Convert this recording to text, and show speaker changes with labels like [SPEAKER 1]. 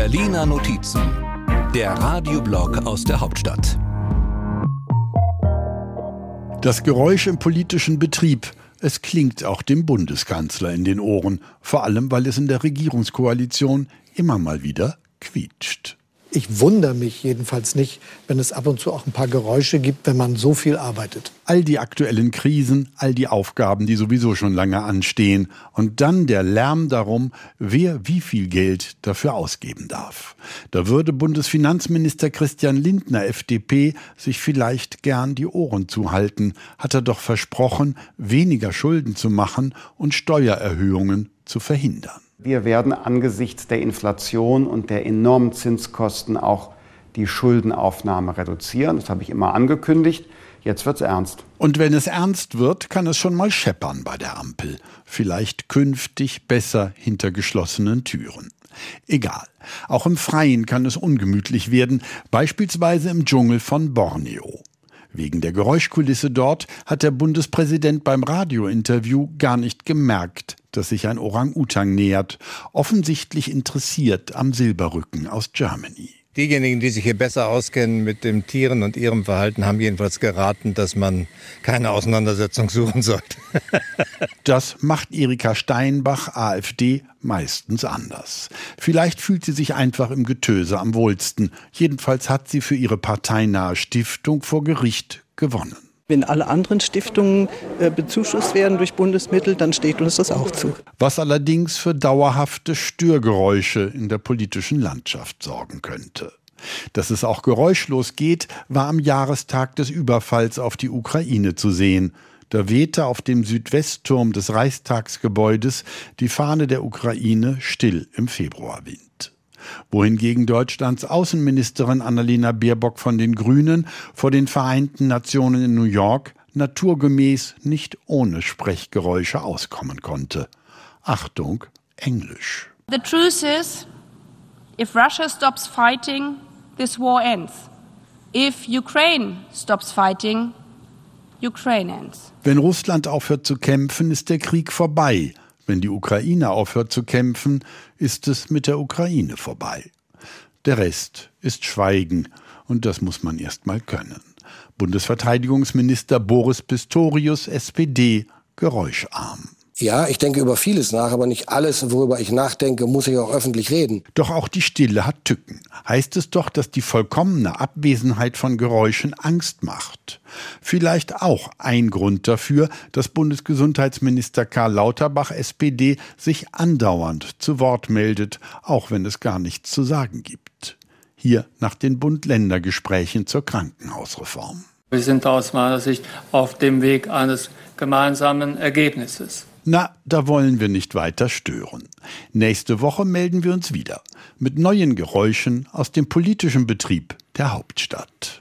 [SPEAKER 1] Berliner Notizen, der Radioblog aus der Hauptstadt.
[SPEAKER 2] Das Geräusch im politischen Betrieb, es klingt auch dem Bundeskanzler in den Ohren, vor allem weil es in der Regierungskoalition immer mal wieder quietscht.
[SPEAKER 3] Ich wundere mich jedenfalls nicht, wenn es ab und zu auch ein paar Geräusche gibt, wenn man so viel arbeitet.
[SPEAKER 2] All die aktuellen Krisen, all die Aufgaben, die sowieso schon lange anstehen und dann der Lärm darum, wer wie viel Geld dafür ausgeben darf. Da würde Bundesfinanzminister Christian Lindner FDP sich vielleicht gern die Ohren zuhalten, hat er doch versprochen, weniger Schulden zu machen und Steuererhöhungen zu verhindern.
[SPEAKER 4] Wir werden angesichts der Inflation und der enormen Zinskosten auch die Schuldenaufnahme reduzieren. Das habe ich immer angekündigt. Jetzt wird's ernst.
[SPEAKER 2] Und wenn es ernst wird, kann es schon mal scheppern bei der Ampel. Vielleicht künftig besser hinter geschlossenen Türen. Egal. Auch im Freien kann es ungemütlich werden, beispielsweise im Dschungel von Borneo. Wegen der Geräuschkulisse dort hat der Bundespräsident beim Radiointerview gar nicht gemerkt, dass sich ein Orang-Utang nähert, offensichtlich interessiert am Silberrücken aus Germany.
[SPEAKER 5] Diejenigen, die sich hier besser auskennen mit dem Tieren und ihrem Verhalten, haben jedenfalls geraten, dass man keine Auseinandersetzung suchen sollte.
[SPEAKER 2] das macht Erika Steinbach, AfD, meistens anders. Vielleicht fühlt sie sich einfach im Getöse am wohlsten. Jedenfalls hat sie für ihre parteinahe Stiftung vor Gericht gewonnen.
[SPEAKER 6] Wenn alle anderen Stiftungen äh, bezuschusst werden durch Bundesmittel, dann steht uns das auch zu.
[SPEAKER 2] Was allerdings für dauerhafte Störgeräusche in der politischen Landschaft sorgen könnte. Dass es auch geräuschlos geht, war am Jahrestag des Überfalls auf die Ukraine zu sehen. Da wehte auf dem Südwestturm des Reichstagsgebäudes die Fahne der Ukraine still im Februarwind wohingegen Deutschlands Außenministerin Annalena Baerbock von den Grünen vor den Vereinten Nationen in New York naturgemäß nicht ohne Sprechgeräusche auskommen konnte. Achtung, Englisch.
[SPEAKER 7] The truth is, if Russia stops fighting, this war ends. If Ukraine stops fighting, Ukraine ends.
[SPEAKER 2] Wenn Russland aufhört zu kämpfen, ist der Krieg vorbei, wenn die Ukraine aufhört zu kämpfen, ist es mit der Ukraine vorbei. Der Rest ist Schweigen, und das muss man erst mal können. Bundesverteidigungsminister Boris Pistorius, SPD, geräuscharm.
[SPEAKER 8] Ja, ich denke über vieles nach, aber nicht alles, worüber ich nachdenke, muss ich auch öffentlich reden.
[SPEAKER 2] Doch auch die Stille hat Tücken. Heißt es doch, dass die vollkommene Abwesenheit von Geräuschen Angst macht. Vielleicht auch ein Grund dafür, dass Bundesgesundheitsminister Karl Lauterbach SPD sich andauernd zu Wort meldet, auch wenn es gar nichts zu sagen gibt. Hier nach den Bund-Länder-Gesprächen zur Krankenhausreform.
[SPEAKER 9] Wir sind aus meiner Sicht auf dem Weg eines gemeinsamen Ergebnisses.
[SPEAKER 2] Na, da wollen wir nicht weiter stören. Nächste Woche melden wir uns wieder mit neuen Geräuschen aus dem politischen Betrieb der Hauptstadt.